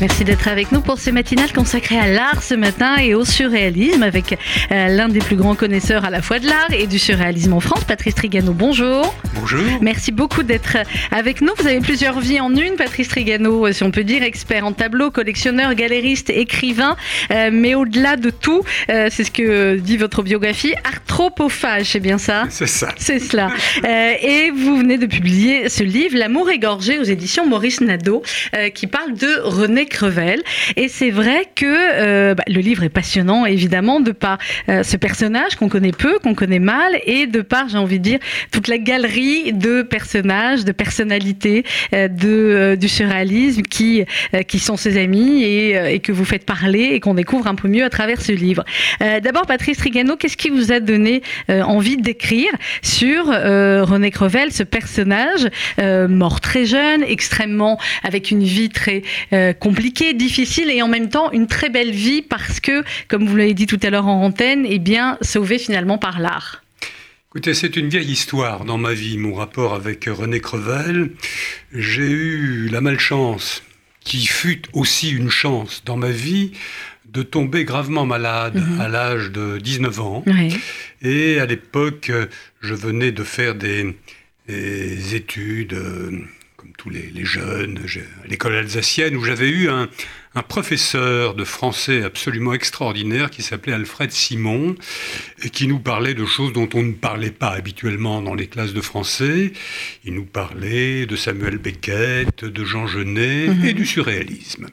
Merci d'être avec nous pour ces matinales consacrées à l'art ce matin et au surréalisme avec euh, l'un des plus grands connaisseurs à la fois de l'art et du surréalisme en France, Patrice Trigano. Bonjour. Bonjour. Merci beaucoup d'être avec nous. Vous avez plusieurs vies en une, Patrice Trigano, si on peut dire, expert en tableau, collectionneur, galériste, écrivain, euh, mais au-delà de tout, euh, c'est ce que dit votre biographie, arthropophage, c'est bien ça? C'est ça. C'est cela. et vous venez de publier ce livre, L'amour égorgé aux éditions Maurice Nadeau, qui parle de René Crevel. Et c'est vrai que euh, bah, le livre est passionnant, évidemment, de par euh, ce personnage qu'on connaît peu, qu'on connaît mal, et de par, j'ai envie de dire, toute la galerie de personnages, de personnalités euh, de, du surréalisme qui, qui sont ses amis et, et, que vous faites parler et qu'on découvre un peu mieux à travers ce livre. D'abord, Patrice Trigano, qu'est-ce qui vous a donné envie d'écrire sur René Crevel, ce personnage mort très jeune, extrêmement avec une vie très compliquée compliqué, difficile et en même temps une très belle vie parce que, comme vous l'avez dit tout à l'heure en antenne, eh bien, sauvé finalement par l'art. Écoutez, c'est une vieille histoire dans ma vie, mon rapport avec René Crevel. J'ai eu la malchance, qui fut aussi une chance dans ma vie, de tomber gravement malade mhm. à l'âge de 19 ans. Et à l'époque, je venais de faire des, des études euh, comme tous les, jeunes, à l'école alsacienne, où j'avais eu un, professeur de français absolument extraordinaire qui s'appelait Alfred Simon, et qui nous parlait de choses dont on ne parlait pas habituellement dans les classes de français. Il nous parlait de Samuel Beckett, de Jean Genet mhm. et du surréalisme.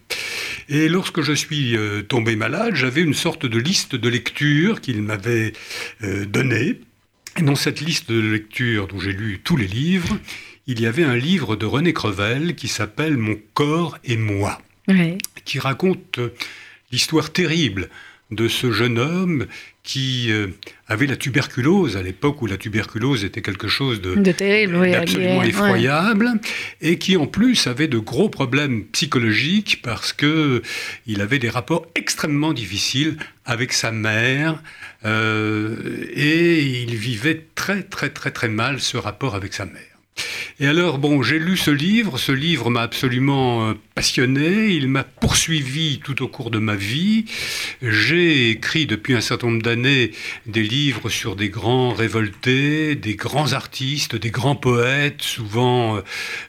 Et lorsque je suis euh, tombé malade, j'avais une sorte de liste de lecture qu'il m'avait euh, donnée. Et dans cette liste de lecture dont j'ai lu tous les livres, il y avait un livre de René Crevel qui s'appelle Mon corps et moi, qui raconte euh, l'histoire terrible de ce jeune homme qui euh, avait la tuberculose à l'époque où la tuberculose était quelque chose de, d'absolument effroyable et qui en plus avait de gros problèmes psychologiques parce que il avait des rapports extrêmement difficiles avec sa mère euh, et il vivait très très très très mal ce rapport avec sa mère. Et alors, bon, j'ai lu ce livre, ce livre m'a absolument euh, passionné, il m'a poursuivi tout au cours de ma vie. J'ai écrit depuis un certain nombre d'années des livres sur des grands révoltés, des grands artistes, des grands poètes, souvent euh,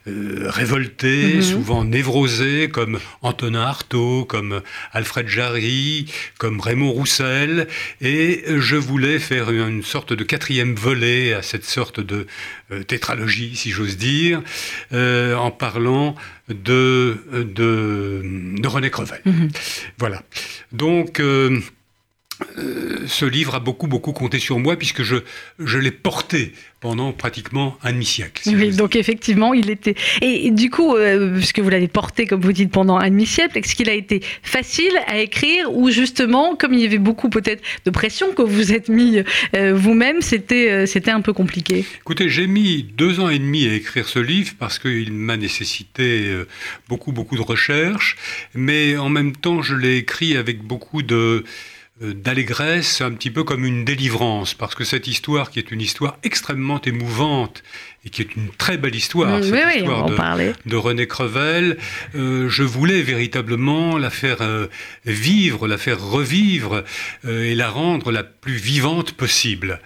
euh, révoltés, mhm. souvent névrosés, comme Antonin Artaud, comme Alfred Jarry, comme Raymond Roussel. Et je voulais faire une sorte de quatrième volet à cette sorte de tétralogie, si j'ose dire, euh, en parlant de, de, René Crevel. Mhm. Voilà. Donc, euh, euh, ce livre a beaucoup, beaucoup compté sur moi puisque je, je l'ai porté pendant pratiquement un demi-siècle. oui, donc effectivement, il était. Et, du coup, euh, puisque vous l'avez porté, comme vous dites, pendant un demi-siècle, est-ce qu'il a été facile à écrire ou justement, comme il y avait beaucoup peut-être de pression que vous êtes mis euh, vous-même, c'était, c'était un peu compliqué? Écoutez, j'ai mis deux ans et demi à écrire ce livre parce qu'il m'a nécessité beaucoup, beaucoup de recherches, mais en même temps, je l'ai écrit avec beaucoup de euh, d'allégresse, un petit peu comme une délivrance, parce que cette histoire, qui est une histoire extrêmement émouvante et qui est une très belle histoire, mm, cette histoire de, René Crevel, euh, je voulais véritablement la faire euh, vivre, la faire revivre et la rendre la plus vivante possible.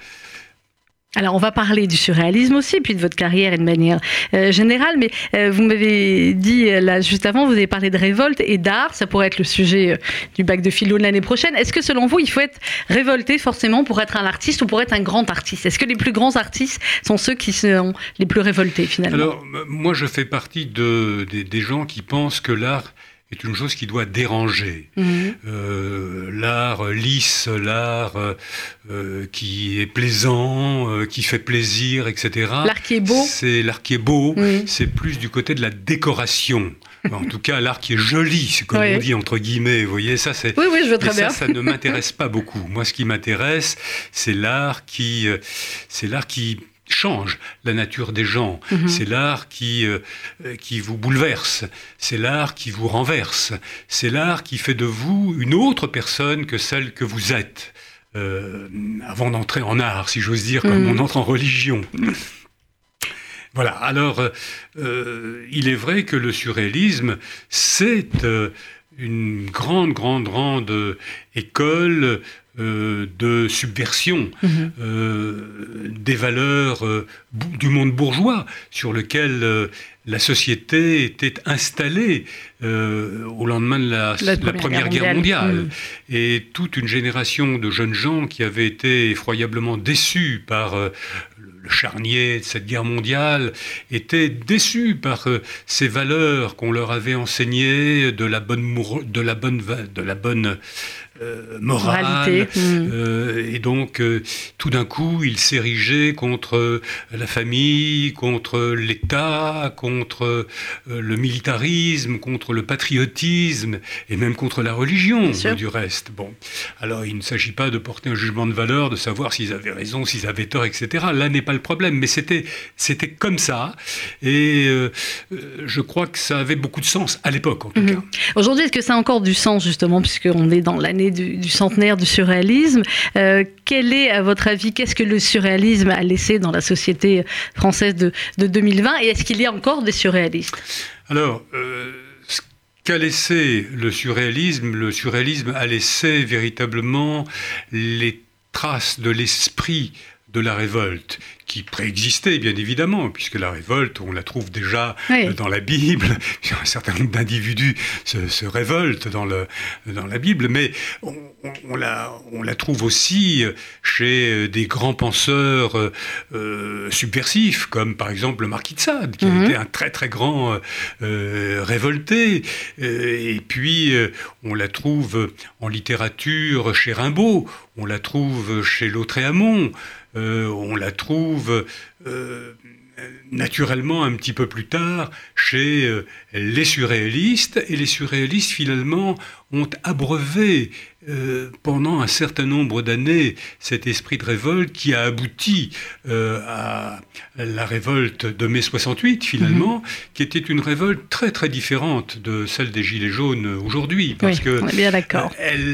Alors on va parler du surréalisme aussi, puis de votre carrière et de manière euh, générale, mais euh, vous m'avez dit euh, là juste avant, vous avez parlé de révolte et d'art, ça pourrait être le sujet du bac de philo de l'année prochaine. Est-ce que selon vous, il faut être révolté forcément pour être un artiste ou pour être un grand artiste? Est-ce que les plus grands artistes sont ceux qui sont les plus révoltés finalement? Alors moi je fais partie de, des gens qui pensent que l'art est une chose qui doit déranger. Euh, l'art lisse, l'art euh, qui est plaisant, euh, qui fait plaisir, etc. L'art qui est beau. C'est l'art qui est beau. C'est plus du côté de la décoration. en tout cas, l'art qui est joli, c'est comme on dit entre guillemets. Vous voyez, ça, c'est. Oui, oui, je veux très bien. Ça, ça ne m'intéresse pas beaucoup. Moi, ce qui m'intéresse, c'est l'art qui, c'est l'art qui change la nature des gens. Mhm. C'est l'art qui, euh, qui vous bouleverse. C'est l'art qui vous renverse. C'est l'art qui fait de vous une autre personne que celle que vous êtes. Euh, avant d'entrer en art, si j'ose dire, comme mhm. on entre en religion. Voilà, alors euh, il est vrai que le surréalisme, c'est une grande, grande, grande école euh, de subversion mhm. euh, des valeurs euh, du monde bourgeois sur lequel la société était installée au lendemain de la, Première, Guerre mondiale. Et toute une génération de jeunes gens qui avaient été effroyablement déçus par le charnier de cette guerre mondiale étaient déçus par ces valeurs qu'on leur avait enseignées de la bonne, de la bonne, de la bonne euh, morale. Hmm. Euh, et donc, euh, tout d'un coup, il s'érigeait contre la famille, contre l'État, contre le militarisme, contre le patriotisme, et même contre la religion, du reste. Bon, alors il ne s'agit pas de porter un jugement de valeur, de savoir s'ils avaient raison, s'ils avaient tort, etc. Là n'est pas le problème, mais c'était c'était comme ça, et je crois que ça avait beaucoup de sens à l'époque, en tout mhm. cas. Aujourd'hui, est-ce que ça a encore du sens justement, puisqu'on est dans l'année du, centenaire du surréalisme. Euh, quel est, à votre avis, qu'est-ce que le surréalisme a laissé dans la société française de, 2020 Et est-ce qu'il y a encore des surréalistes? Alors, euh, qu'a laissé le surréalisme, le surréalisme a laissé véritablement les traces de l'esprit de la révolte, qui préexistait bien évidemment, puisque la révolte, on la trouve déjà euh, dans la Bible, un certain nombre d'individus se, révoltent dans, le, dans la Bible, mais on, la, on la trouve aussi chez euh, des grands penseurs euh, subversifs, comme par exemple le marquis de Sade, qui a mhm. été un très très grand révolté, et puis on la trouve en littérature chez Rimbaud, on la trouve chez Lautréamont, euh, on la trouve euh, naturellement un petit peu plus tard chez euh, les surréalistes, et les surréalistes finalement ont abreuvé pendant un certain nombre d'années cet esprit de révolte qui a abouti à la révolte de mai 68 finalement, mhm. qui était une révolte très très différente de celle des Gilets jaunes aujourd'hui, parce que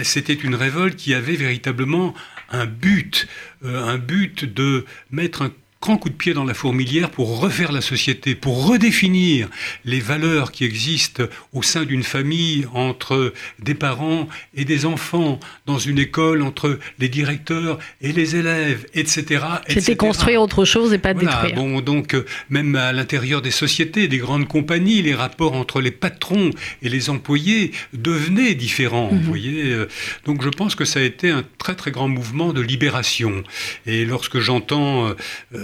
c'était une révolte qui avait véritablement un but, euh, un but de mettre un grand coup de pied dans la fourmilière pour refaire la société, pour redéfinir les valeurs qui existent au sein d'une famille entre des parents et des enfants, dans une école entre les directeurs et les élèves, etc. C'était construire autre chose et pas détruire. Bon, donc euh, même à l'intérieur des sociétés, des grandes compagnies, les rapports entre les patrons et les employés devenaient différents. Vous mhm. voyez, euh. donc je pense que ça a été un très très grand mouvement de libération. Et lorsque j'entends euh,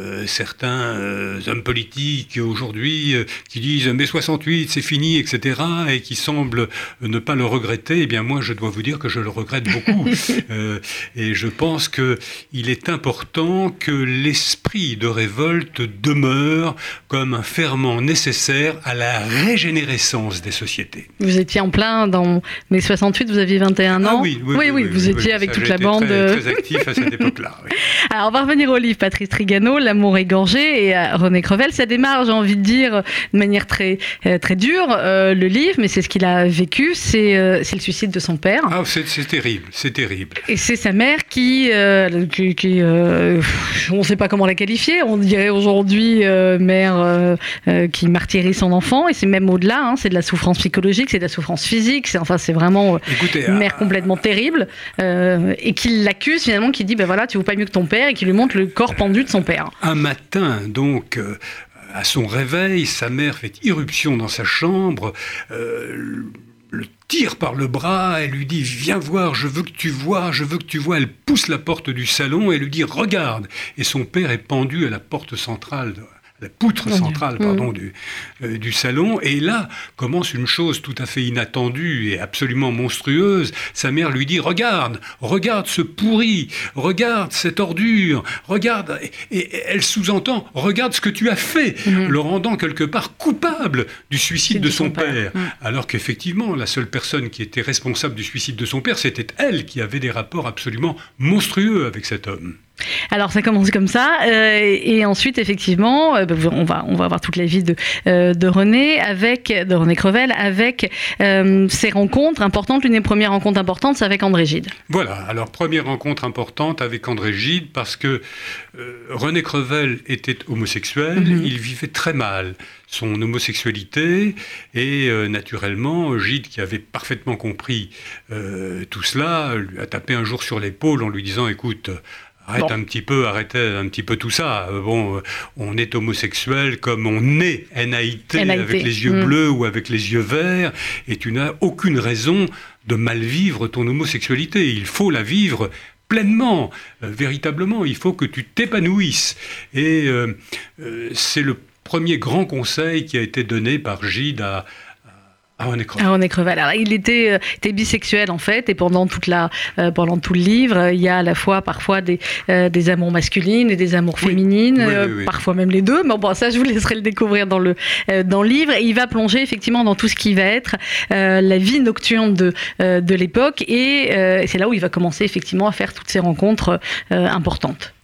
euh, certains euh, hommes politiques aujourd'hui euh, qui disent mais 68 c'est fini, etc. et qui semblent ne pas le regretter, eh bien moi je dois vous dire que je le regrette beaucoup. et je pense qu'il est important que l'esprit de révolte demeure comme un ferment nécessaire à la régénérescence des sociétés. Vous étiez en plein dans mai 68, vous aviez 21 ans. Ah oui, oui, oui, vous étiez avec toute la bande. Très, très actif à cette époque-là. Alors on va revenir au livre Patrice Trigano, L'amour égorgé et à René Crevel. Ça démarre, j'ai envie de dire, de manière très, euh, très dure, euh, le livre, mais c'est ce qu'il a vécu, c'est euh, le suicide de son père. Ah, c'est terrible, c'est terrible. Et c'est sa mère qui, qui, on ne sait pas comment la qualifier, on dirait aujourd'hui mère qui martyrise son enfant, et c'est même au-delà, hein, c'est de la souffrance psychologique, c'est de la souffrance physique, c'est enfin vraiment une mère complètement terrible, et qui l'accuse finalement, qui dit ben voilà, tu vaux pas mieux que ton père, et qui lui montre le corps pendu de son père. Un matin, donc, euh, à son réveil, sa mère fait irruption dans sa chambre, euh, le tire par le bras, elle lui dit Viens voir, je veux que tu vois, je veux que tu vois. Elle pousse la porte du salon et lui dit Regarde Et son père est pendu à la porte centrale la poutre centrale pardon, du, euh, du salon. Et là commence une chose tout à fait inattendue et absolument monstrueuse. Sa mère lui dit Regarde, regarde ce pourri, regarde cette ordure, regarde. Et, elle sous-entend Regarde ce que tu as fait, mhm. le rendant quelque part coupable du suicide de son, père. Mhm. Alors qu'effectivement, la seule personne qui était responsable du suicide de son père, c'était elle qui avait des rapports absolument monstrueux avec cet homme. Alors ça commence comme ça, euh, et ensuite effectivement, euh, bah, on va on va avoir toute la vie de euh, de René avec de René Crevel avec ses rencontres importantes. L'une des premières rencontres importantes, c'est avec André Gide. Voilà. Alors première rencontre importante avec André Gide parce que René Crevel était homosexuel, mhm. il vivait très mal son homosexualité et naturellement Gide qui avait parfaitement compris tout cela lui a tapé un jour sur l'épaule en lui disant écoute Arrête un petit peu, arrêtez un petit peu tout ça. Euh, bon, euh, on est homosexuel comme on est NAIT, avec les yeux mm. bleus ou avec les yeux verts, et tu n'as aucune raison de mal vivre ton homosexualité. Il faut la vivre pleinement, euh, véritablement. Il faut que tu t'épanouisses. Et c'est le premier grand conseil qui a été donné par Gide à, ah, René Crevel. Alors, il était, euh, était, bisexuel en fait, et pendant toute la, euh, pendant tout le livre, il y a à la fois parfois des, euh, des amours masculines et des amours féminines, parfois même les deux. Mais bon, ça, je vous laisserai le découvrir dans le dans le livre. Et il va plonger effectivement dans tout ce qui va être la vie nocturne de de l'époque, et c'est là où il va commencer effectivement à faire toutes ces rencontres importantes.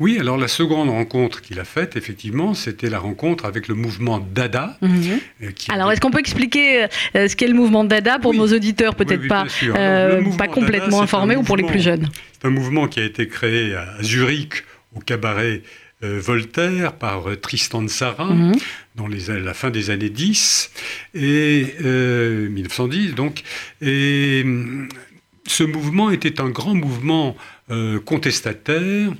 Oui, alors la seconde rencontre qu'il a faite, effectivement, c'était la rencontre avec le mouvement Dada. Mhm. Euh, alors, est-ce qu'on peut expliquer euh, ce qu'est le mouvement Dada pour nos auditeurs, peut-être pas, euh, pas complètement informés ou pour les plus jeunes C'est un mouvement qui a été créé à Zurich, au cabaret Voltaire, par Tristan de Sarah, mhm. dans les, la fin des années 10, et 1910, donc. Et ce mouvement était un grand mouvement euh, contestataire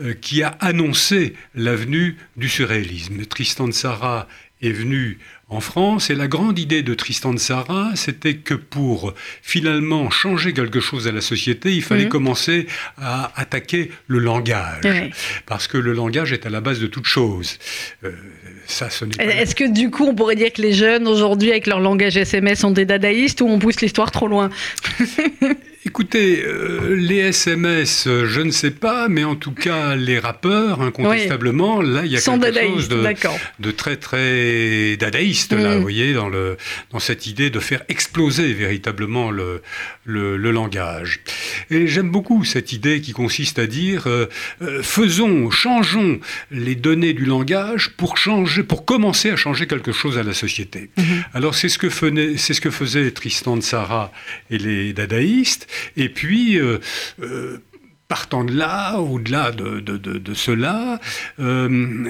euh, qui a annoncé la venue du surréalisme. Tristan de Sarah est venu en France et la grande idée de Tristan de Sarah, c'était que pour finalement changer quelque chose à la société, il fallait mhm. commencer à attaquer le langage. Parce que le langage est à la base de toute chose. Euh, Est-ce que du coup, on pourrait dire que les jeunes aujourd'hui, avec leur langage SMS, sont des dadaïstes ou on pousse l'histoire trop loin? Écoutez, euh, les SMS, euh, je ne sais pas, mais en tout cas, les rappeurs, incontestablement, là, il y a quelque chose de, très, très dadaïste, là, mm. vous voyez, dans, le, dans cette idée de faire exploser véritablement le, le, langage. Et j'aime beaucoup cette idée qui consiste à dire, euh, faisons, changeons les données du langage pour changer, pour commencer à changer quelque chose à la société. Mm-hmm. Alors, c'est ce que c'est ce que faisaient Tristan de Sarah et les dadaïstes. Et puis, euh, euh, partant de là, au-delà de, cela, euh,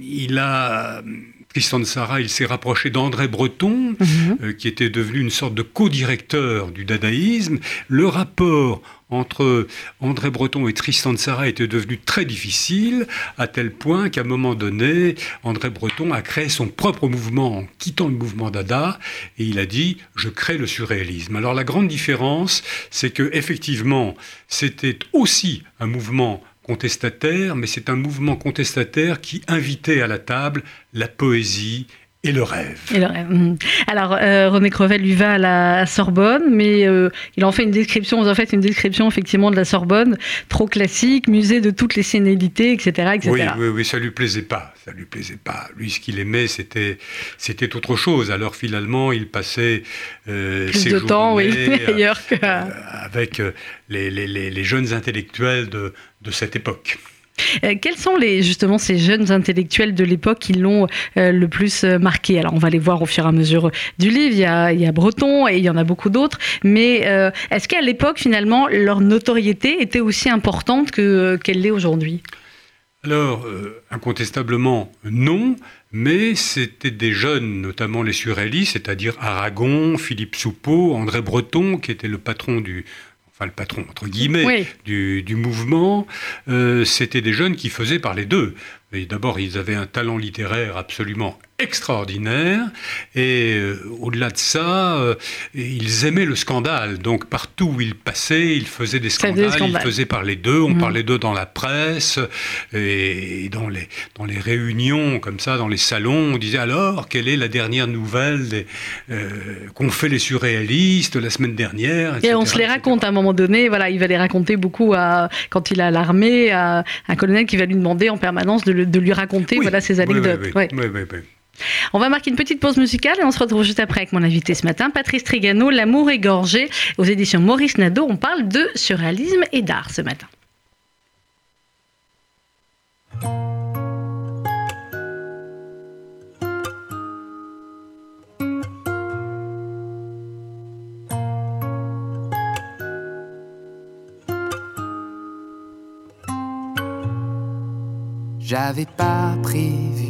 il a... Tristan de Sarah, il s'est rapproché d'André Breton, mhm. qui était devenu une sorte de co-directeur du dadaïsme. Le rapport entre André Breton et Tristan de Sarah était devenu très difficile, à tel point qu'à un moment donné, André Breton a créé son propre mouvement en quittant le mouvement Dada, et il a dit je crée le surréalisme. Alors la grande différence, c'est que effectivement, c'était aussi un mouvement contestataire, mais c'est un mouvement contestataire qui invitait à la table la poésie et le rêve. Hum. Alors, euh, René Crevel lui va à la Sorbonne, mais euh, il en fait une description, en fait une description effectivement de la Sorbonne, trop classique, musée de toutes les sénilités, etc. etc. Oui, oui, oui, ça lui plaisait pas, ça lui plaisait pas. Lui, ce qu'il aimait, c'était, c'était autre chose. Alors finalement, il passait euh, Plus ses de temps, oui, ailleurs que... avec les, les, les, jeunes intellectuels de, de cette époque. Euh, quels sont les, justement ces jeunes intellectuels de l'époque qui l'ont euh, le plus euh, marqué? Alors on va les voir au fur et à mesure du livre. Il y a, Breton et il y en a beaucoup d'autres. Mais est-ce qu'à l'époque finalement leur notoriété était aussi importante que qu'elle l'est aujourd'hui? Alors, incontestablement, non, mais c'était des jeunes, notamment les surréalistes, c'est-à-dire Aragon, Philippe Soupeau, André Breton, qui était le patron du, le patron entre guillemets du, mouvement, euh, c'était des jeunes qui faisaient parler d'eux. D'abord, ils avaient un talent littéraire absolument extraordinaire. Et euh, au-delà de ça, euh, ils aimaient le scandale. Donc partout où ils passaient, ils faisaient des scandales, ils faisaient parler d'eux, on mm. parlait d'eux dans la presse et dans les, dans les réunions, comme ça, dans les salons, on disait alors, quelle est la dernière nouvelle euh, qu'ont fait les surréalistes la semaine dernière Et on se les raconte à un moment donné, voilà, il va les raconter beaucoup à, quand il a l'armée, à un colonel qui va lui demander en permanence de, lui raconter voilà, ses anecdotes. Oui, oui, oui. On va marquer une petite pause musicale et on se retrouve juste après avec mon invité ce matin, Patrice Trigano, L'amour égorgé, aux éditions Maurice Nadeau. On parle de surréalisme et d'art ce matin. J'avais pas prévu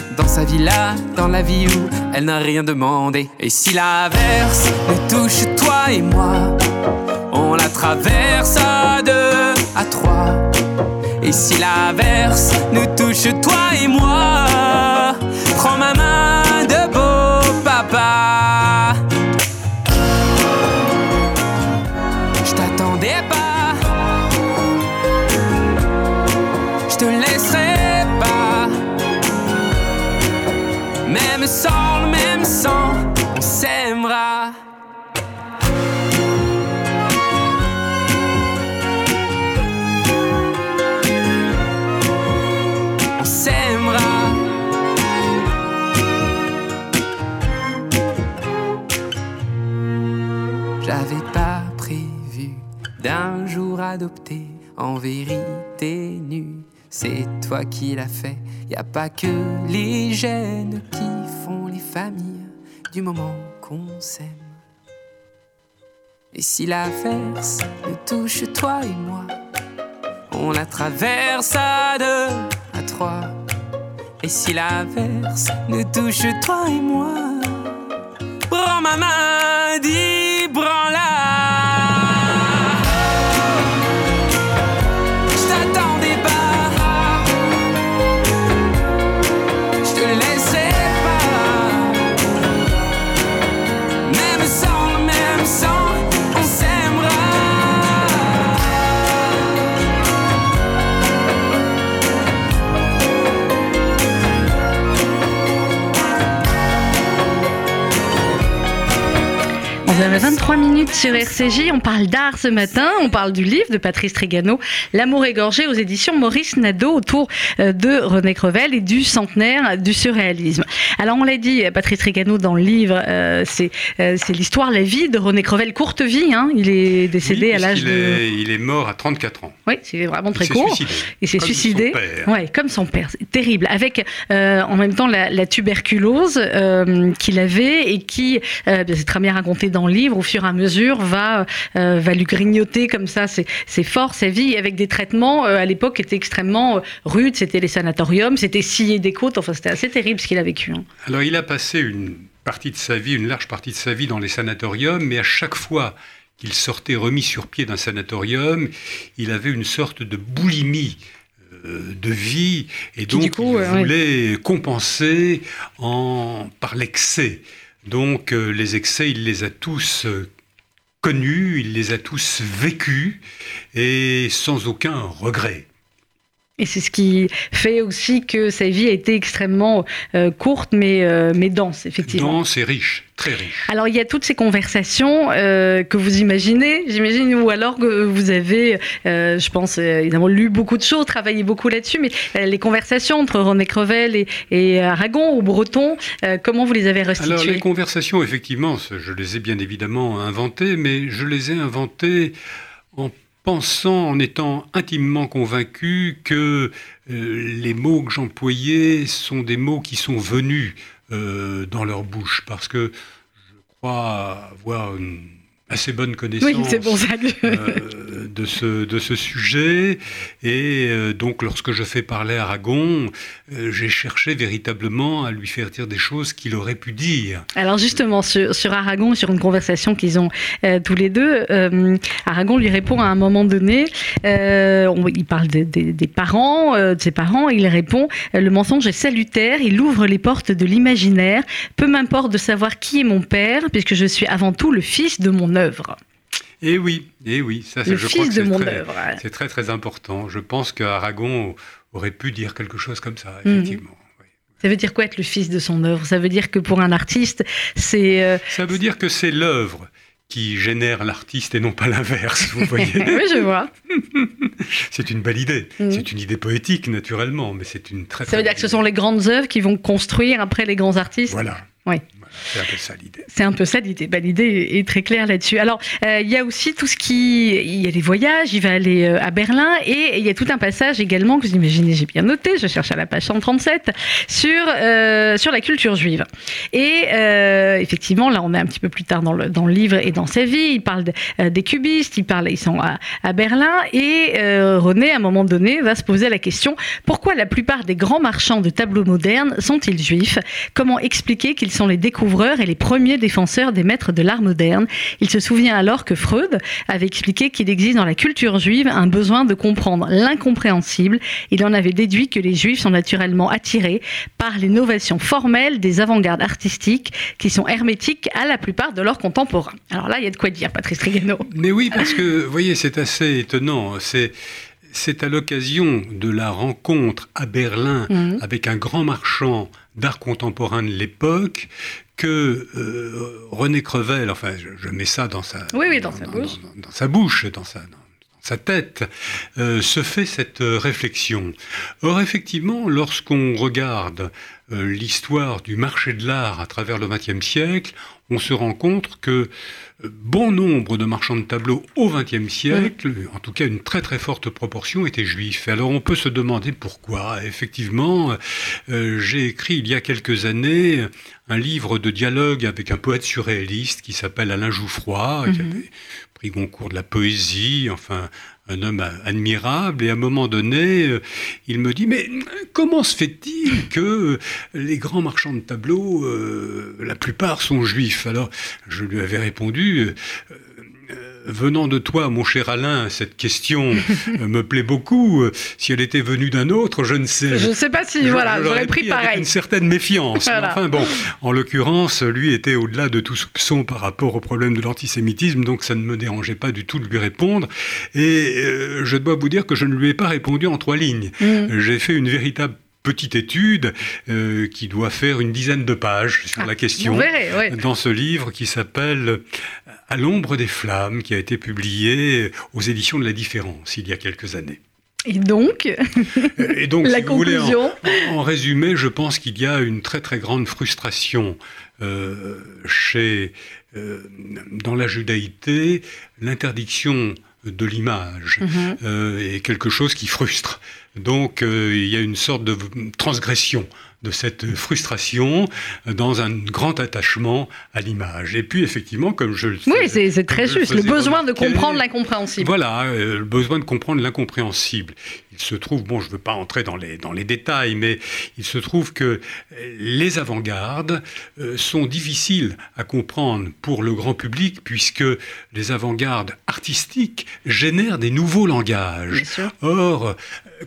sa villa, dans la vie où elle n'a rien demandé. Et si l'averse nous touche toi et moi, on la traverse à deux, à trois. Et si l'averse nous touche toi et moi, en vérité nu. C'est toi qui l'as fait. Y a pas que les gènes qui font les familles du moment qu'on s'aime. Et si l'averse nous touche toi et moi, on la traverse à deux, à trois. Et si l'averse nous touche toi et moi, prends ma main, dis prends-la. Je minutes sur RCJ, on parle d'art ce matin, on parle du livre de Patrice Trégano, L'amour égorgé aux éditions Maurice Nadeau autour euh, de René Crevel et du centenaire du surréalisme. Alors on l'a dit, Patrice Trégano dans le livre, euh, c'est euh, c'est l'histoire, la vie de René Crevel, courte vie, hein, il est décédé Oui, à l'âge de... est- il est mort à 34 ans. Oui, c'est vraiment très Il court. suicidé, Il s'est son suicidé. Ouais, comme son père. Terrible. Avec euh, en même temps la, la tuberculose qu'il avait et qui, bien, c'est très bien raconté dans le livre, au fur et à mesure va euh, va lui grignoter comme ça ses, ses forces, sa vie, avec des traitements euh, à l'époque qui étaient extrêmement euh, rudes. C'était les sanatoriums, c'était scier des côtes. Enfin, c'était assez terrible ce qu'il a vécu. hein. Alors il a passé une partie de sa vie, une large partie de sa vie dans les sanatoriums, mais à chaque fois qu'il sortait remis sur pied d'un sanatorium, il avait une sorte de boulimie de vie et donc du coup, il ouais. voulait compenser en, par l'excès. Donc euh, les excès, il les a tous connus, il les a tous vécus et sans aucun regret. Et c'est ce qui fait aussi que sa vie a été extrêmement euh, courte, mais, euh, mais dense, effectivement. Dense et riche, très riche. Alors il y a toutes ces conversations euh, que vous imaginez, j'imagine, ou alors que vous avez, euh, je pense évidemment lu beaucoup de choses, travaillé beaucoup là-dessus, mais euh, les conversations entre René Crevel et, et Aragon ou Breton, comment vous les avez restituées? Alors les conversations, effectivement, je les ai bien évidemment inventées, mais je les ai inventées en pensant, en étant intimement convaincu que euh, les mots que j'employais sont des mots qui sont venus euh, dans leur bouche, parce que je crois avoir une- assez bonne connaissance euh, de, ce, de ce sujet. Et euh, donc, lorsque je fais parler Aragon, euh, j'ai cherché véritablement à lui faire dire des choses qu'il aurait pu dire. Alors, justement, sur, sur Aragon, sur une conversation qu'ils ont tous les deux, Aragon lui répond à un moment donné il parle des parents, de ses parents, il répond Le mensonge est salutaire, il ouvre les portes de l'imaginaire. Peu m'importe de savoir qui est mon père, puisque je suis avant tout le fils de mon œuvre. Et eh oui, et eh oui, ça, le je fils de mon œuvre. C'est très très important. Je pense qu'Aragon aurait pu dire quelque chose comme ça, mhm. effectivement. Ça veut dire quoi être le fils de son œuvre? Ça veut dire que pour un artiste, c'est... Euh, ça veut dire que c'est l'œuvre qui génère l'artiste et non pas l'inverse, vous voyez Oui, je vois. c'est une belle idée. Mhm. C'est une idée poétique, naturellement, mais c'est une très... Ça veut dire que ce sont les grandes œuvres qui vont construire après les grands artistes? Voilà. Oui. C'est un peu ça l'idée. C'est un peu ça l'idée. Bah, l'idée est très claire là-dessus. Alors, euh, il y a aussi tout ce qui. Il y a les voyages, il va aller euh, à Berlin et il y a tout un passage également que vous imaginez, j'ai bien noté, je cherche à la page 137, sur, euh, sur la culture juive. Et effectivement, là, on est un petit peu plus tard dans le, dans le livre et dans sa vie. Il parle des cubistes, il parle, ils sont à, à Berlin et René, à un moment donné, va se poser la question pourquoi la plupart des grands marchands de tableaux modernes sont-ils juifs? Comment expliquer qu'ils sont les découvertes et les premiers défenseurs des maîtres de l'art moderne. Il se souvient alors que Freud avait expliqué qu'il existe dans la culture juive un besoin de comprendre l'incompréhensible. Il en avait déduit que les juifs sont naturellement attirés par l'innovation formelle des avant-gardes artistiques qui sont hermétiques à la plupart de leurs contemporains. Alors là, il y a de quoi dire, Patrice Trigano. Mais oui, parce que, vous voyez, c'est assez étonnant. C'est c'est à l'occasion de la rencontre à Berlin mmh. avec un grand marchand d'art contemporain de l'époque que euh, René Crevel, enfin je, mets ça dans sa, dans, sa bouche, dans, sa bouche, dans sa, tête, euh, se fait cette euh, réflexion. Or, effectivement, lorsqu'on regarde l'histoire du marché de l'art à travers le XXe siècle, on se rend compte que bon nombre de marchands de tableaux au XXe siècle, en tout cas une très très forte proportion, étaient juifs. Alors on peut se demander pourquoi. Effectivement, euh, j'ai écrit il y a quelques années un livre de dialogue avec un poète surréaliste qui s'appelle Alain Jouffroy, qui mhm. avait pris Goncourt de la poésie, enfin un homme admirable, et à un moment donné, euh, il me dit, mais comment se fait-il que les grands marchands de tableaux, euh, la plupart sont juifs? Alors, je lui avais répondu, euh, venant de toi, mon cher Alain, cette question me plaît beaucoup. Si elle était venue d'un autre, je ne sais. Je ne sais pas si, voilà, j'aurais pris pareil. une certaine méfiance. Enfin bon, en l'occurrence, lui était au-delà de tout soupçon par rapport au problème de l'antisémitisme, donc ça ne me dérangeait pas du tout de lui répondre. Et euh, je dois vous dire que je ne lui ai pas répondu en trois lignes. Mm. J'ai fait une véritable petite étude euh, qui doit faire une dizaine de pages sur la ah, question dans ce livre qui s'appelle À l'ombre des flammes, qui a été publié aux éditions de la Différence il y a quelques années. Et donc, Et donc la conclusion en, résumé, je pense qu'il y a une très très grande frustration euh, chez, euh, dans la judaïté, l'interdiction de l'image mhm. est quelque chose qui frustre. Donc euh, il y a une sorte de transgression de cette frustration dans un grand attachement à l'image. Et puis effectivement, comme je le Oui, c'est très juste, le besoin de comprendre l'incompréhensible. Voilà, euh, le besoin de comprendre l'incompréhensible. Il se trouve, bon, je ne veux pas entrer dans les, dans les détails, mais il se trouve que les avant-gardes euh, sont difficiles à comprendre pour le grand public, puisque les avant-gardes artistiques génèrent des nouveaux langages. Or,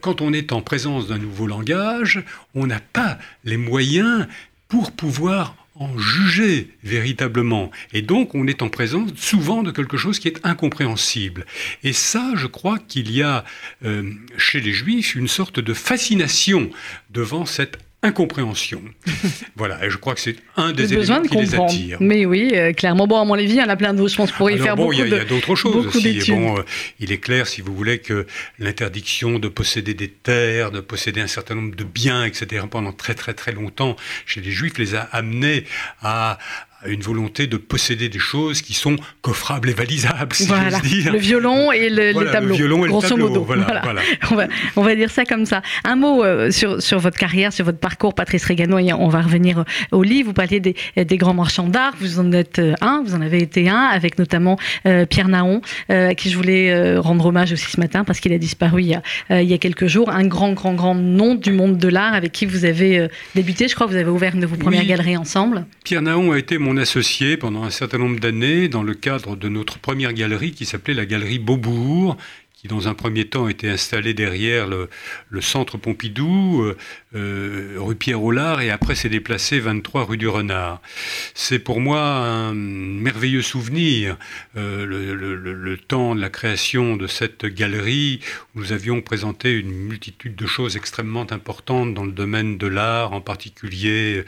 quand on est en présence d'un nouveau langage, on n'a pas les moyens pour pouvoir en juger véritablement. Et donc, on est en présence souvent de quelque chose qui est incompréhensible. Et ça, je crois qu'il y a euh, chez les Juifs une sorte de fascination devant cette incompréhension. voilà, et je crois que c'est un des éléments de qui les attire. Mais oui, euh, clairement. Bon, à mon avis, il y en a plein d'autres. Je pense pourrait y faire beaucoup Il y a, d'autres choses aussi. Bon, euh, il est clair, si vous voulez, que l'interdiction de posséder des terres, de posséder un certain nombre de biens, etc., pendant très très très longtemps, chez les Juifs, les a amenés à une volonté de posséder des choses qui sont coffrables et valisables, si voilà. dire. Le violon et le, voilà, les tableaux. Le violon et grosso le tableau. modo. Voilà, voilà. On, va, on, va, dire ça comme ça. Un mot euh, sur, sur votre carrière, sur votre parcours, Patrice Regano, et on va revenir au livre. Vous parliez des, des grands marchands d'art. Vous en êtes un, vous en avez été un, avec notamment euh, Pierre Naon, euh, à qui je voulais euh, rendre hommage aussi ce matin parce qu'il a disparu il y a, euh, il y a quelques jours. Un grand, grand, grand nom du monde de l'art avec qui vous avez euh, débuté. Je crois que vous avez ouvert une de vos premières Oui. galeries ensemble. Pierre Naon a été mon associé pendant un certain nombre d'années dans le cadre de notre première galerie qui s'appelait la galerie Beaubourg, qui dans un premier temps était installée derrière le, le centre Pompidou, euh, rue Pierre-Aulard, et après s'est déplacé 23 rue du Renard. C'est pour moi un merveilleux souvenir, euh, le, le- le- le temps de la création de cette galerie, où nous avions présenté une multitude de choses extrêmement importantes dans le domaine de l'art, en particulier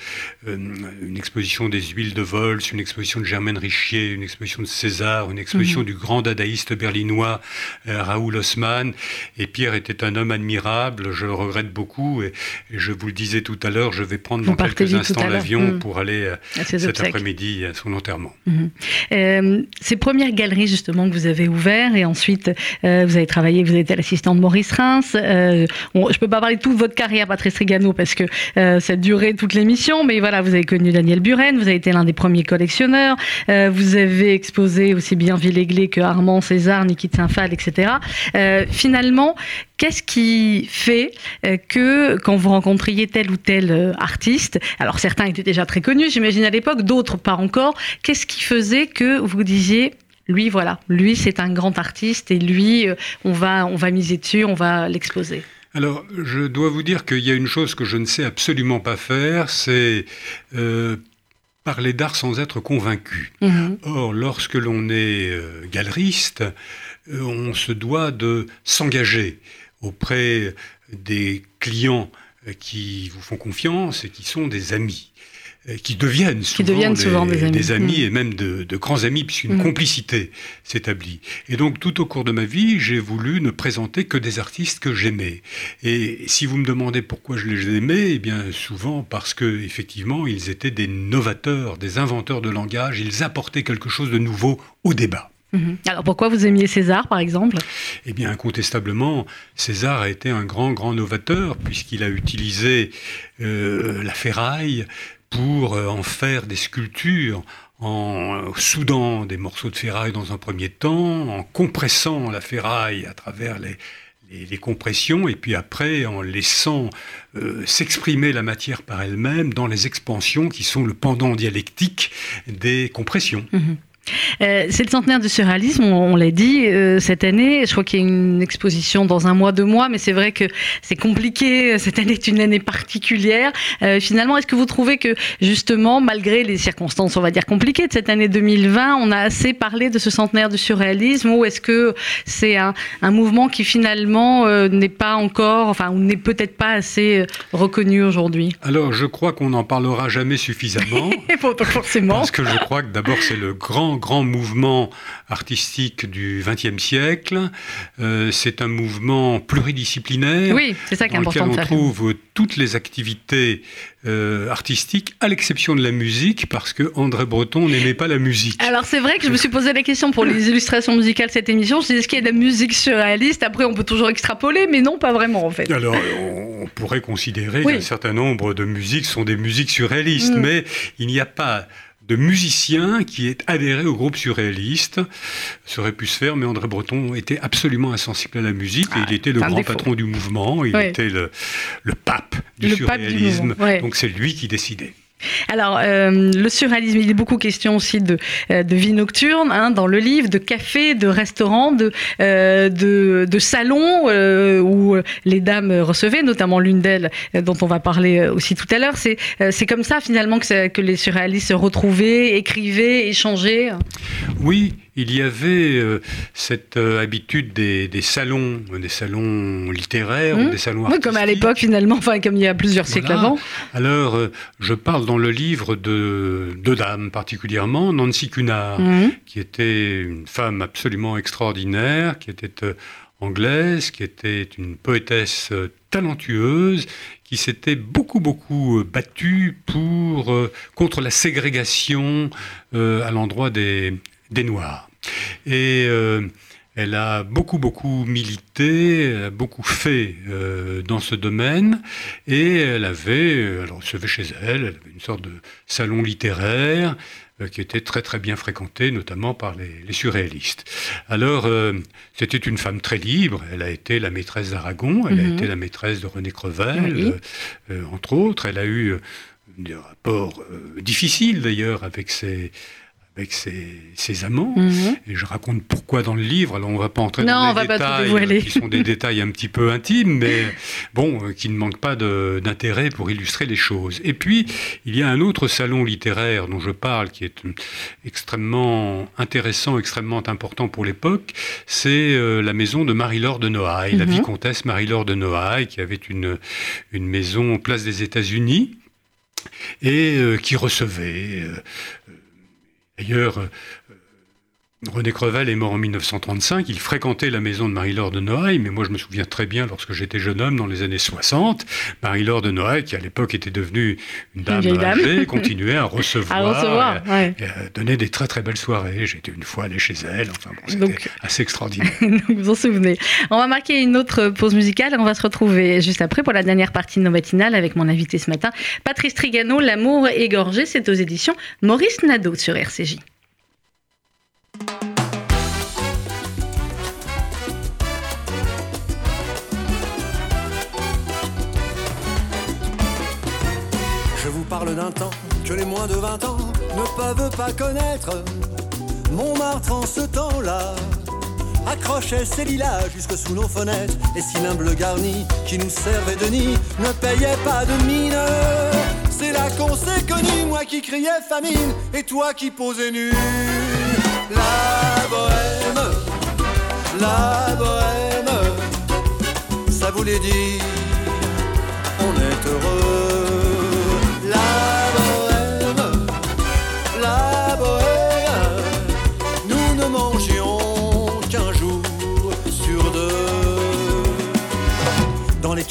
euh, une exposition des huiles de Vols, une exposition de Germaine Richier, une exposition de César, une exposition du grand dadaïste berlinois Raoul Haussmann. Et Pierre était un homme admirable, je le regrette beaucoup. Et, et je vous le disais tout à l'heure, je vais prendre Vous dans quelques instants l'avion Mm. pour aller euh, cet après-midi à son enterrement. Mhm. Euh, ces premières galeries justement que vous avez ouvertes et ensuite euh, vous avez travaillé, vous avez été l'assistant de Maurice Reims. Euh, on- je peux pas parler de toute votre carrière, Patrice Rigano, parce que euh, ça a duré toute l'émission, mais voilà, vous avez connu Daniel Buren, vous avez été l'un des premiers collectionneurs, euh, vous avez exposé aussi bien Villeglé que Armand, César, Niki de Saint-Phal, etc. Euh, finalement, qu'est-ce qui fait euh, que quand vous rencontriez tel ou tel euh, artiste, alors certains étaient déjà très connus, j'imagine à l'époque, d'autres pas encore, qu'est-ce qui faisait que vous disiez lui voilà, lui c'est un grand artiste et lui euh, on va on va miser dessus, on va l'exposer? Alors, je dois vous dire qu'il y a une chose que je ne sais absolument pas faire, c'est euh, parler d'art sans être convaincu. Mhm. Or, lorsque l'on est euh, galeriste, euh, on se doit de s'engager auprès des clients qui vous font confiance et qui sont des amis, euh, qui deviennent souvent, deviennent souvent des amis. Mm. et même de, de grands amis, puisqu'une Mm. complicité s'établit. Et donc, tout au cours de ma vie, j'ai voulu ne présenter que des artistes que j'aimais. Et si vous me demandez pourquoi je les aimais, eh bien, souvent parce que, effectivement, ils étaient des novateurs, des inventeurs de langage, ils apportaient quelque chose de nouveau au débat. Mhm. Alors pourquoi vous aimiez César par exemple? Eh bien, incontestablement, César a été un grand, grand novateur, puisqu'il a utilisé euh, la ferraille pour euh, en faire des sculptures, en euh, soudant des morceaux de ferraille dans un premier temps, en compressant la ferraille à travers les, les, les compressions, et puis après en laissant euh, s'exprimer la matière par elle-même dans les expansions qui sont le pendant dialectique des compressions. Mhm. Euh, c'est le centenaire du surréalisme, on, on l'a dit euh, cette année. Je crois qu'il y a une exposition dans un mois, deux mois, mais c'est vrai que c'est compliqué. Cette année est une année particulière. Euh, finalement, est-ce que vous trouvez que justement, malgré les circonstances, on va dire compliquées de cette année 2020, on a assez parlé de ce centenaire du surréalisme, ou est-ce que c'est un, un mouvement qui finalement euh, n'est pas encore, enfin, ou n'est peut-être pas assez euh, reconnu aujourd'hui? Alors, je crois qu'on n'en parlera jamais suffisamment. Forcément. Parce que je crois que d'abord c'est le grand, grand mouvement artistique du XXe siècle. Euh, c'est un mouvement pluridisciplinaire. Oui, c'est ça qui est lequel important de on faire. trouve toutes les activités euh, artistiques, à l'exception de la musique, parce que André Breton n'aimait pas la musique. Alors c'est vrai que je me suis posé la question pour les illustrations musicales de cette émission. Je disais est-ce qu'il y a de la musique surréaliste? Après on peut toujours extrapoler, mais non pas vraiment en fait. Alors, on pourrait considérer Oui. qu'un certain nombre de musiques sont des musiques surréalistes, Mm. mais il n'y a pas de musicien qui est adhéré au groupe surréaliste. Ça aurait pu se faire, mais André Breton était absolument insensible à la musique et Ah, il était le grand défaut. patron du mouvement, il était le, le pape du Le pape du surréalisme. ouais. Donc c'est lui qui décidait. Alors euh, le surréalisme, il est beaucoup question aussi de, euh, vie nocturne hein, dans le livre, de café, de restaurant, de, euh, salons où les dames recevaient, notamment l'une d'elles dont on va parler aussi tout à l'heure. C'est comme ça finalement que les surréalistes se retrouvaient, écrivaient, échangeaient. Oui, il y avait euh, cette euh, habitude des, des salons, euh, des salons littéraires Mmh. ou des salons Oui, comme à artistiques. l'époque finalement, enfin comme il y a plusieurs siècles Voilà. avant. Alors, euh, je parle dans le livre de deux dames particulièrement, Nancy Cunard, Mhm. qui était une femme absolument extraordinaire, qui était anglaise qui était une poétesse talentueuse qui s'était beaucoup beaucoup battue pour contre la ségrégation à l'endroit des, des Noirs. Et elle a beaucoup, beaucoup milité, elle a beaucoup fait euh, dans ce domaine, et elle avait, euh, elle recevait chez elle, elle avait une sorte de salon littéraire euh, qui était très, très bien fréquenté, notamment par les, surréalistes. Alors, c'était une femme très libre, elle a été la maîtresse d'Aragon, elle a mhm. été la maîtresse de René Crevel, entre autres, elle a eu des rapports difficiles d'ailleurs avec ses avec ses, amants. Mhm. Et je raconte pourquoi dans le livre. Alors on ne va pas entrer dans les détails, euh, qui sont des détails un petit peu intimes, mais bon, euh, qui ne manquent pas d'intérêt pour illustrer les choses. Et puis, il y a un autre salon littéraire dont je parle, qui est euh, extrêmement intéressant, extrêmement important pour l'époque. C'est la maison de Marie-Laure de Noailles, la mhm. vicomtesse Marie-Laure de Noailles, qui avait une, une maison place des États-Unis et qui recevait D'ailleurs, euh, René Crevel est mort en 1935, il fréquentait la maison de Marie-Laure de Noailles, mais moi je me souviens très bien lorsque j'étais jeune homme dans les années 60, Marie-Laure de Noailles, qui à l'époque était devenue une dame âgée, continuait à recevoir, à donner des très très belles soirées. J'étais une fois allé chez elle, enfin bon, c'était assez extraordinaire. vous vous en souvenez. On va marquer une autre pause musicale et on va se retrouver juste après pour la dernière partie de nos matinales avec mon invité ce matin, Patrice Trigano, L'amour égorgé, c'est aux éditions Maurice Nadeau sur RCJ. Que les moins de 20 ans ne peuvent pas connaître. Montmartre en ce temps-là accrochait ses lilas jusque sous nos fenêtres. Les cylindres garnis qui nous servaient de nid ne payaient pas de mine. C'est là qu'on s'est connu, moi qui criais famine et toi qui posais nu. La bohème, la bohème, ça voulait dire on est heureux.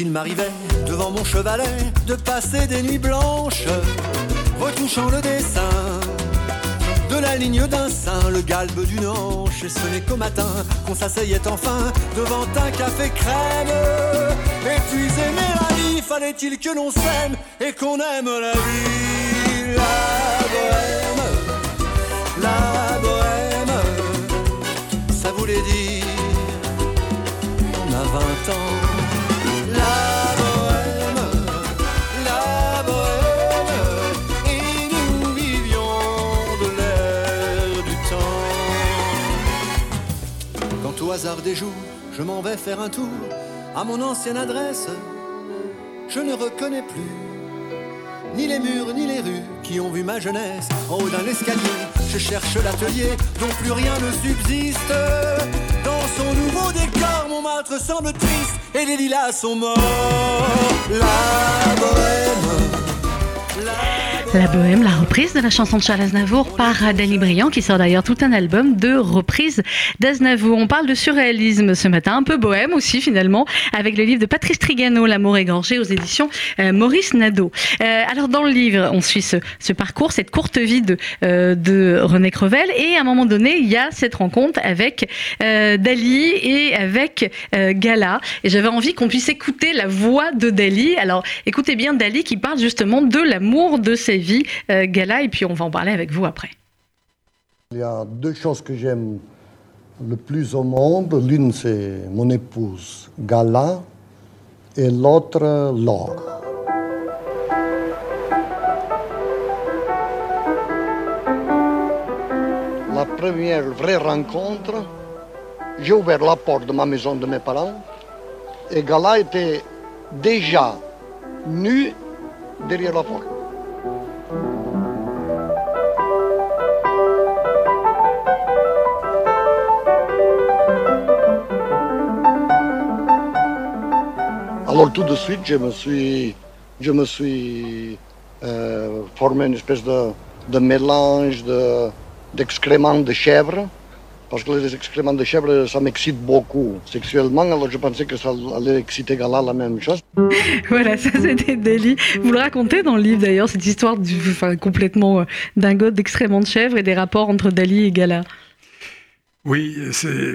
il m'arrivait devant mon chevalet de passer des nuits blanches, retouchant le dessin de la ligne d'un sein, le galbe d'une hanche. Et ce n'est qu'au matin qu'on s'asseyait enfin devant un café crème. Puis aimer la vie, fallait-il que l'on s'aime et qu'on aime la vie? La bohème, la bohème, ça voulait dire on a 20 ans. Hasard des jours, je m'en vais faire un tour à mon ancienne adresse. Je ne reconnais plus ni les murs ni les rues qui ont vu ma jeunesse. En haut d'un escalier, je cherche l'atelier dont plus rien ne subsiste. Dans son nouveau décor, mon maître semble triste et les lilas sont morts. La bohème, la Bohème, la reprise de la chanson de Charles Aznavour par Adèle Briand, qui sort d'ailleurs tout un album de reprises d'Aznavour. On parle de surréalisme ce matin, un peu bohème aussi finalement, avec le livre de Patrice Trigano, L'amour égorgé aux éditions euh, Maurice Nadeau. Euh, alors dans le livre, on suit ce, parcours, cette courte vie de, euh, de, René Crevel, et à un moment donné, il y a cette rencontre avec Dali et avec Gala. Et j'avais envie qu'on puisse écouter la voix de Dali. Alors écoutez bien Dali qui parle justement de l'amour de ses euh, Gala, et puis on va en parler avec vous après. Il y a deux choses que j'aime le plus au monde. L'une, c'est mon épouse Gala et l'autre, Laure. La première vraie rencontre, j'ai ouvert la porte de ma maison de mes parents et Gala était déjà nue derrière la porte. Alors tout de suite, je me suis, je me suis euh, formé une espèce de, de mélange de, d'excréments de chèvre, parce que les excréments de chèvre, ça m'excite beaucoup sexuellement, alors je pensais que ça allait exciter Gala la même chose. Voilà, ça c'était Dali. Vous le racontez dans le livre d'ailleurs, cette histoire enfin, complètement euh, dingo d'excréments de chèvre et des rapports entre Dali et Gala. Oui,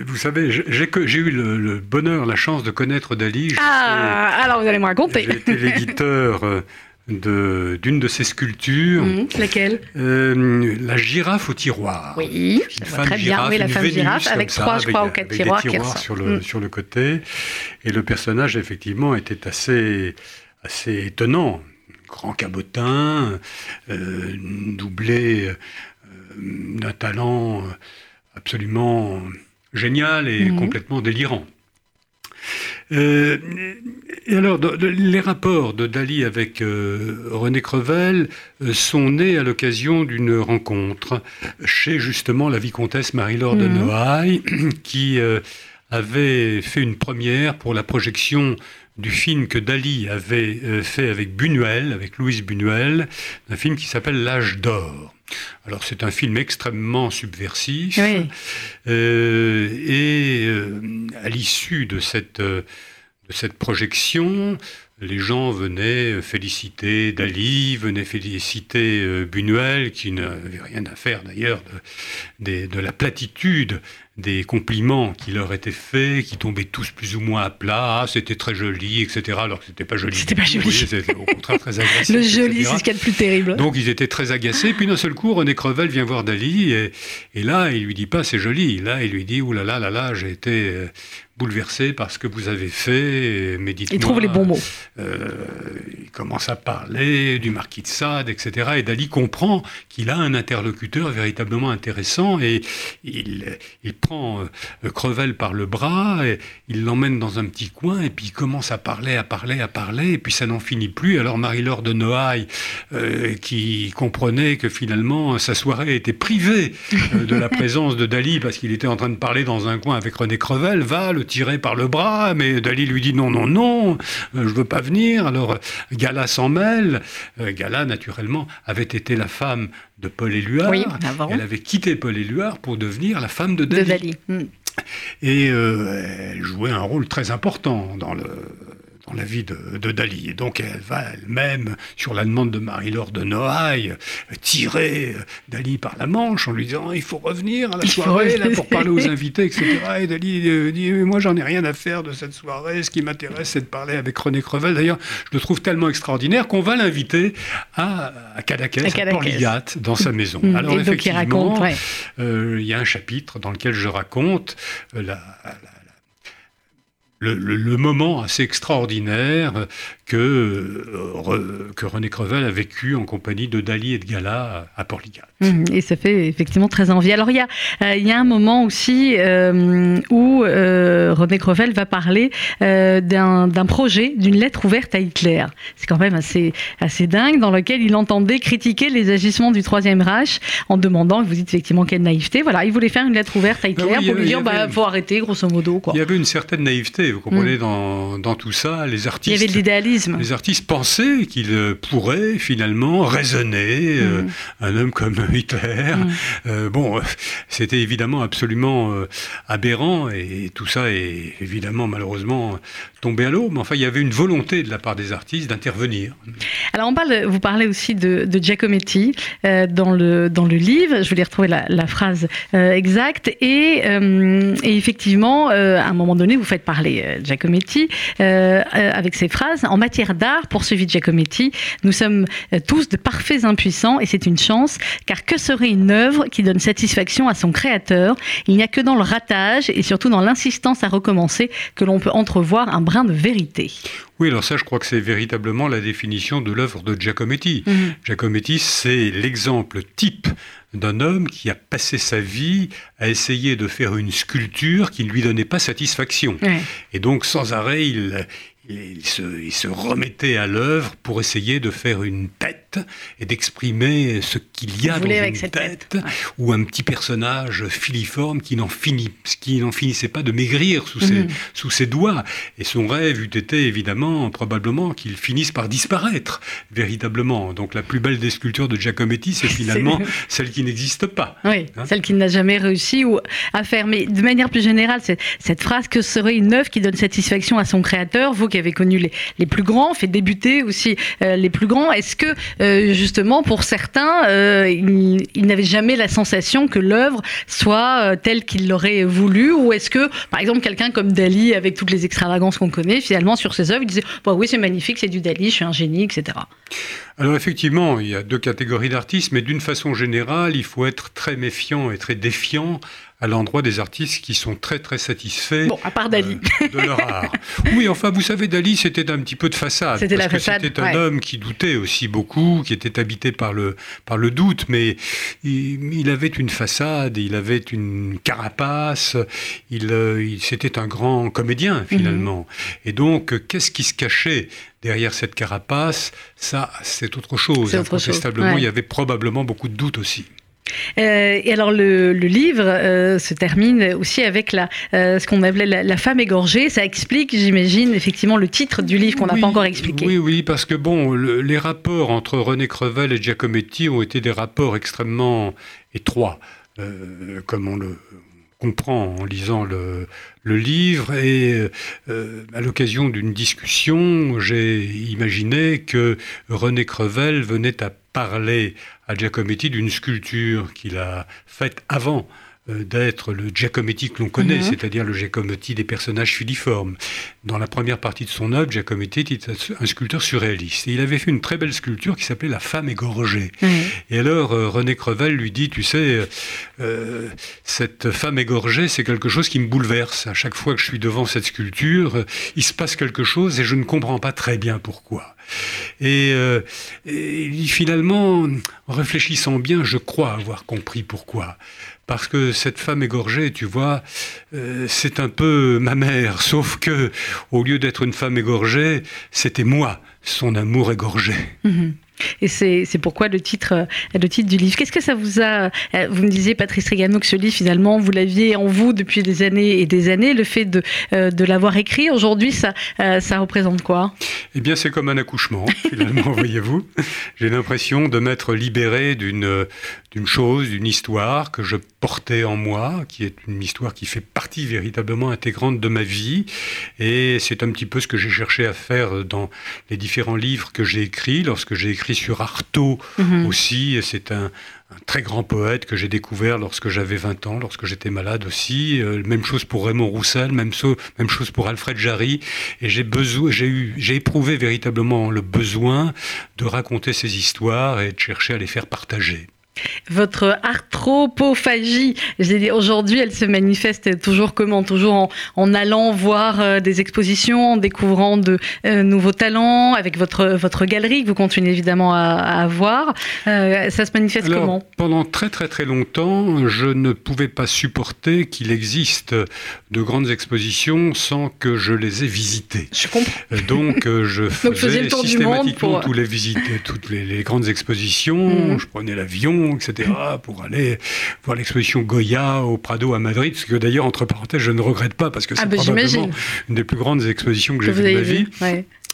vous savez, j'ai eu le, le bonheur, la chance de connaître Dali. Ah, alors vous allez me raconter. J'ai été l'éditeur de- d'une de ses sculptures, Hum, laquelle? Euh, la girafe au tiroir. Oui, Une femme très bien. Oui, la femme Vénus girafe avec ça, trois, je crois, ou quatre des tiroirs qui tiroirs sur le, Hum. sur le côté. Et le personnage, effectivement, était assez, assez étonnant. Grand cabotin, euh, doublé euh, d'un talent absolument génial et Mhm. complètement délirant. Euh, et alors, les rapports de Dali avec euh, René Crevel euh, sont nés à l'occasion d'une rencontre chez justement la vicomtesse Marie-Laure de Mhm. Noailles, qui euh, avait fait une première pour la projection du film que Dali avait fait avec Buñuel, avec Louise Buñuel, un film qui s'appelle L'âge d'or. Alors c'est un film extrêmement subversif. Oui. Euh, et euh, à l'issue de cette, euh, de cette projection, les gens venaient féliciter Dali, venaient féliciter Buñuel, qui n'avait rien à faire d'ailleurs de la platitude des compliments qui leur étaient faits, qui tombaient tous plus ou moins à plat, Ah, c'était très joli, etc. Alors que c'était pas joli. C'était pas joli. C'était au contraire très agressif. Le joli, c'est ce qu'il y a de plus terrible. Donc ils étaient très agacés. Puis d'un seul coup, René Crevel vient voir Dali et, et là, il lui dit pas c'est joli. Là, il lui dit ouh là là là là, j'ai été euh, bouleversé par ce que vous avez fait. Mais dites-moi. Il trouve les bons mots. euh, il commence à parler du marquis de Sade, etc. Et Dali comprend qu'il a un interlocuteur véritablement intéressant et il, il prend euh, Crevel par le bras et il l'emmène dans un petit coin et puis il commence à parler, à parler, à parler et puis ça n'en finit plus. Alors Marie-Laure de Noailles, euh, qui comprenait que finalement sa soirée était privée euh, de la présence de Dali parce qu'il était en train de parler dans un coin avec René Crevel, va le tirer par le bras, mais Dali lui dit non, non, non, euh, je veux pas venir. Alors euh, Gala s'en mêle. Euh, Gala, naturellement, avait été la femme de Paul Éluard. Oui, avant. Elle avait quitté Paul Éluard pour devenir la femme de De Dali. Dali. Hum. Et euh, elle jouait un rôle très important dans le dans la vie de, de Dali. Et donc elle va elle-même, sur la demande de Marie-Laure de Noailles, euh, tirer euh, Dali par la manche en lui disant il faut revenir à la soirée là, pour parler aux invités, etc. Et Dali euh, dit Mais moi j'en ai rien à faire de cette soirée, ce qui m'intéresse c'est de parler avec René Crevel. D'ailleurs, je le trouve tellement extraordinaire qu'on va l'inviter à, à Cadaqués, À dans sa maison. Hum. Alors Et donc il effectivement, raconte, ouais. euh, il y a un chapitre dans lequel je raconte euh, la- le, moment assez extraordinaire que, euh, que René Crevel a vécu en compagnie de Dali et de Gala à, Portligat. Hum, Et ça fait effectivement très envie. Alors il y a, euh, il y a un moment aussi euh, où euh, René Crevel va parler euh, d'un d'un projet, d'une lettre ouverte à Hitler. C'est quand même assez, assez dingue, dans lequel il entendait critiquer les agissements du Troisième Reich en demandant, vous dites effectivement quelle naïveté, voilà, il voulait faire une lettre ouverte à Hitler oui, il y pour avait- lui il dire, bah avait- faut arrêter, grosso modo. Quoi. Il y avait une certaine naïveté, vous comprenez, dans, dans tout ça. Les Il y artistes, avait de l'idéalisme. Les artistes pensaient qu'il euh, pourrait finalement raisonner euh, Mm. un homme comme Hitler. Mm. Euh, bon, c'était évidemment absolument aberrant et tout ça est évidemment malheureusement à mais enfin, il y avait une volonté de la part des artistes d'intervenir. Alors, on vous parlez aussi de, Giacometti euh, dans, le, dans le livre. Je voulais retrouver la, phrase euh, exacte. Et, euh, effectivement, à un moment donné, vous faites parler Giacometti avec ces phrases. En matière d'art, poursuivit Giacometti, nous sommes tous de parfaits impuissants et c'est une chance, car que serait une œuvre qui donne satisfaction à son créateur? Il n'y a que dans le ratage et surtout dans l'insistance à recommencer que l'on peut entrevoir un brin de vérité. Oui, alors ça, je crois que c'est véritablement la définition de l'œuvre de Giacometti. Mhm. Giacometti, c'est l'exemple type d'un homme qui a passé sa vie à essayer de faire une sculpture qui ne lui donnait pas satisfaction. Et donc, sans arrêt, il, il se, remettait à l'œuvre pour essayer de faire une tête et d'exprimer ce qu'il y a dans une tête, ou un petit personnage filiforme qui n'en finit, qui n'en finissait pas de maigrir sous, ses, mhm. sous ses doigts. Et son rêve eût été évidemment, probablement, qu'il finisse par disparaître véritablement. Donc la plus belle des sculptures de Giacometti, c'est finalement celle qui n'existe pas. Oui, hein celle qu'il n'a jamais réussi ou à faire. Mais de manière plus générale, cette phrase que serait une œuvre qui donne satisfaction à son créateur, vous qui avez connu les, plus grands, fait débuter aussi euh, les plus grands, est-ce que euh, justement pour certains, euh, ils, n'avaient jamais la sensation que l'œuvre soit telle qu'ils l'auraient voulu? Ou est-ce que par exemple quelqu'un comme Dali avec toutes les extravagances qu'on connaît finalement sur ses œuvres il disait bah oui c'est magnifique c'est du Dali je suis un génie etc. Alors effectivement, il y a deux catégories d'artistes, mais d'une façon générale, il faut être très méfiant et très défiant à l'endroit des artistes qui sont très très satisfaits bon, à part Dali. Euh, de leur art. Oui, enfin, vous savez, Dali, c'était un petit peu de façade. C'était la façade. C'était un homme qui doutait aussi beaucoup, qui était habité par le, par le doute, mais il, avait une façade, il avait une carapace, il, euh, il c'était un grand comédien finalement. Mhm. Et donc, qu'est-ce qui se cachait derrière cette carapace? Ça, c'est autre chose. Incontestablement, il y avait probablement beaucoup de doutes aussi. Euh, et alors le, livre euh, se termine aussi avec la, euh, ce qu'on appelait la, femme égorgée. Ça explique, j'imagine, effectivement le titre du livre qu'on n'a pas encore expliqué. Oui, oui, parce que bon, les rapports entre René Crevel et Giacometti ont été des rapports extrêmement étroits, comme on le comprend en lisant le, livre. Et à l'occasion d'une discussion, j'ai imaginé que René Crevel venait à parler à Giacometti d'une sculpture qu'il a faite avant euh, d'être le Giacometti que l'on connaît, mhm. c'est-à-dire le Giacometti des personnages filiformes. Dans la première partie de son œuvre, Giacometti était un sculpteur surréaliste. Et il avait fait une très belle sculpture qui s'appelait La femme égorgée. Mhm. Et alors, euh, René Crevel lui dit, tu sais, euh, cette femme égorgée, c'est quelque chose qui me bouleverse. À chaque fois que je suis devant cette sculpture, il se passe quelque chose et je ne comprends pas très bien pourquoi. Et, et finalement, en réfléchissant bien, je crois avoir compris pourquoi parce que cette femme égorgée, tu vois, euh, c'est un peu ma mère, sauf que au lieu d'être une femme égorgée, c'était moi, son amour égorgé. Mhm. Et c'est pourquoi le titre, euh, le titre du livre. Qu'est-ce que ça vous a euh, Vous me disiez, Patrice Régano, que ce livre, finalement, vous l'aviez en vous depuis des années et des années. Le fait de, de l'avoir écrit, aujourd'hui, ça, ça représente quoi? Eh bien, c'est comme un accouchement, finalement, voyez-vous. J'ai l'impression de m'être libéré d'une chose, d'une histoire que je portais en moi, qui est une histoire qui fait partie véritablement intégrante de ma vie. Et c'est un petit peu ce que j'ai cherché à faire dans les différents livres que j'ai écrits. Lorsque j'ai écrit sur Artaud mhm. aussi, c'est un, très grand poète que j'ai découvert lorsque j'avais 20 ans, lorsque j'étais malade aussi. Euh, même chose pour Raymond Roussel, même, même chose pour Alfred Jarry. Et j'ai besoin, j'ai eu, j'ai éprouvé véritablement le besoin de raconter ces histoires et de chercher à les faire partager. Votre arthropophagie, aujourd'hui, elle se manifeste toujours comment? Toujours en, allant voir euh, des expositions, en découvrant de euh, nouveaux talents, avec votre, votre galerie que vous continuez évidemment à, avoir. Euh, ça se manifeste comment? Pendant très très très longtemps, je ne pouvais pas supporter qu'il existe de grandes expositions sans que je les ai visitées. Je comprends. Donc je faisais systématiquement tous les visites, toutes les, grandes expositions. Mmh. Je prenais l'avion etc., pour aller voir l'exposition Goya au Prado à Madrid, ce que d'ailleurs, entre parenthèses, je ne regrette pas, parce que ah, c'est bah, probablement une des plus grandes expositions que, j'ai vues de ma vie.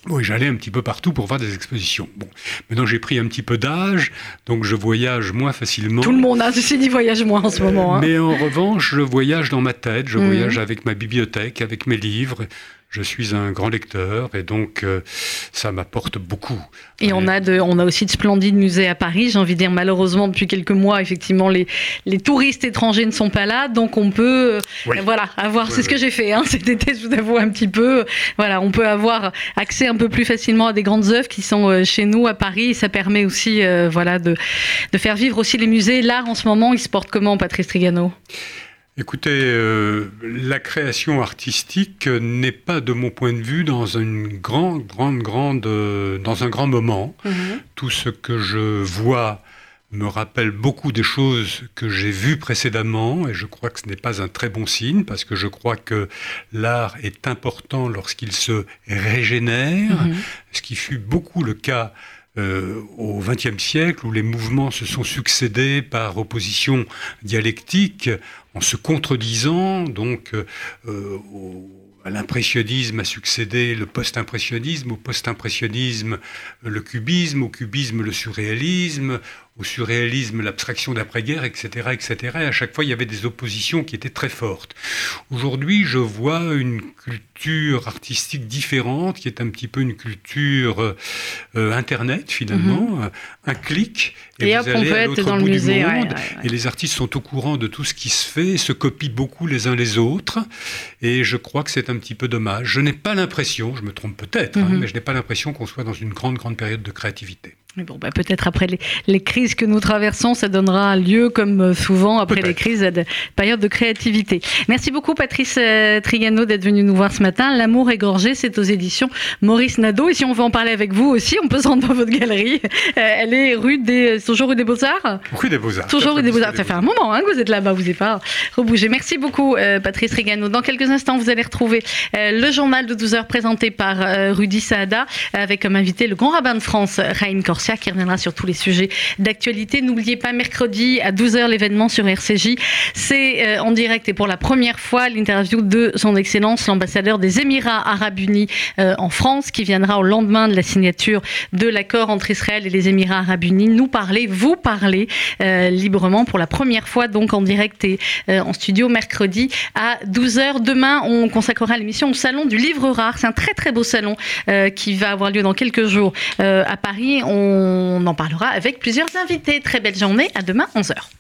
Oui, j'allais un petit peu partout pour voir des expositions. Bon, maintenant j'ai pris un petit peu d'âge, donc je voyage moins facilement. Tout le monde a ceci dit voyage moins en ce moment. Hein. Mais en revanche, je voyage dans ma tête, je mhm. voyage avec ma bibliothèque, avec mes livres. Je suis un grand lecteur et donc euh, ça m'apporte beaucoup. Et on a, de, on a aussi de splendides musées à Paris. J'ai envie de dire, malheureusement, depuis quelques mois, effectivement, les, les touristes étrangers ne sont pas là. Donc on peut euh, voilà, avoir, c'est ce que j'ai fait hein, cet été, je vous avoue un petit peu. Voilà, on peut avoir accès un peu plus facilement à des grandes œuvres qui sont euh, chez nous à Paris. Et ça permet aussi voilà, de, de faire vivre aussi les musées. L'art en ce moment, il se porte comment, Patrice Trigano? Écoutez, euh, la création artistique n'est pas, de mon point de vue, dans une grande, grande, grande, euh, dans un grand moment. Mhm. Tout ce que je vois me rappelle beaucoup des choses que j'ai vues précédemment, et je crois que ce n'est pas un très bon signe, parce que je crois que l'art est important lorsqu'il se régénère, mhm. ce qui fut beaucoup le cas euh, au XXe siècle, où les mouvements se sont succédés par opposition dialectique, en se contredisant, donc euh, euh, à l'impressionnisme a succédé le post-impressionnisme, au post-impressionnisme le cubisme, au cubisme le surréalisme, au surréalisme, l'abstraction d'après-guerre, etc., etc. Et à chaque fois, il y avait des oppositions qui étaient très fortes. Aujourd'hui, je vois une culture artistique différente, qui est un petit peu une culture euh, Internet, finalement, mhm. un clic, et, vous allez à l'autre bout musée, du monde, et les artistes sont au courant de tout ce qui se fait, se copient beaucoup les uns les autres, et je crois que c'est un petit peu dommage. Je n'ai pas l'impression, je me trompe peut-être, hein, mhm. mais je n'ai pas l'impression qu'on soit dans une grande, grande période de créativité. Bon, bah, peut-être après les, crises que nous traversons, ça donnera lieu, comme euh, souvent après les crises, à des périodes de créativité. Merci beaucoup, Patrice euh, Trigano, d'être venu nous voir ce matin. L'amour égorgé, c'est aux éditions Maurice Nadeau. Et si on veut en parler avec vous aussi, on peut se rendre dans votre galerie. Euh, elle est rue des, toujours rue des Beaux-Arts Rue des Beaux-Arts. Toujours rue des Beaux-Arts. Ça fait un moment hein, que vous êtes là-bas, vous n'êtes pas rebougé. Merci beaucoup, Patrice Trigano. Dans quelques instants, vous allez retrouver le journal de 12 heures présenté par Rudy Saada, avec comme invité le grand rabbin de France, Raïm Qui reviendra sur tous les sujets d'actualité. N'oubliez pas, mercredi à 12h, l'événement sur RCJ. C'est euh, en direct et pour la première fois l'interview de son Excellence, l'ambassadeur des Émirats Arabes Unis euh, en France, qui viendra au lendemain de la signature de l'accord entre Israël et les Émirats Arabes Unis, nous parler, vous parler euh, librement pour la première fois, donc en direct et en studio mercredi à 12h. Demain, on consacrera l'émission au Salon du Livre Rare. C'est un très très beau salon qui va avoir lieu dans quelques jours à Paris. On en parlera avec plusieurs invités. Très belle journée, à demain 11h.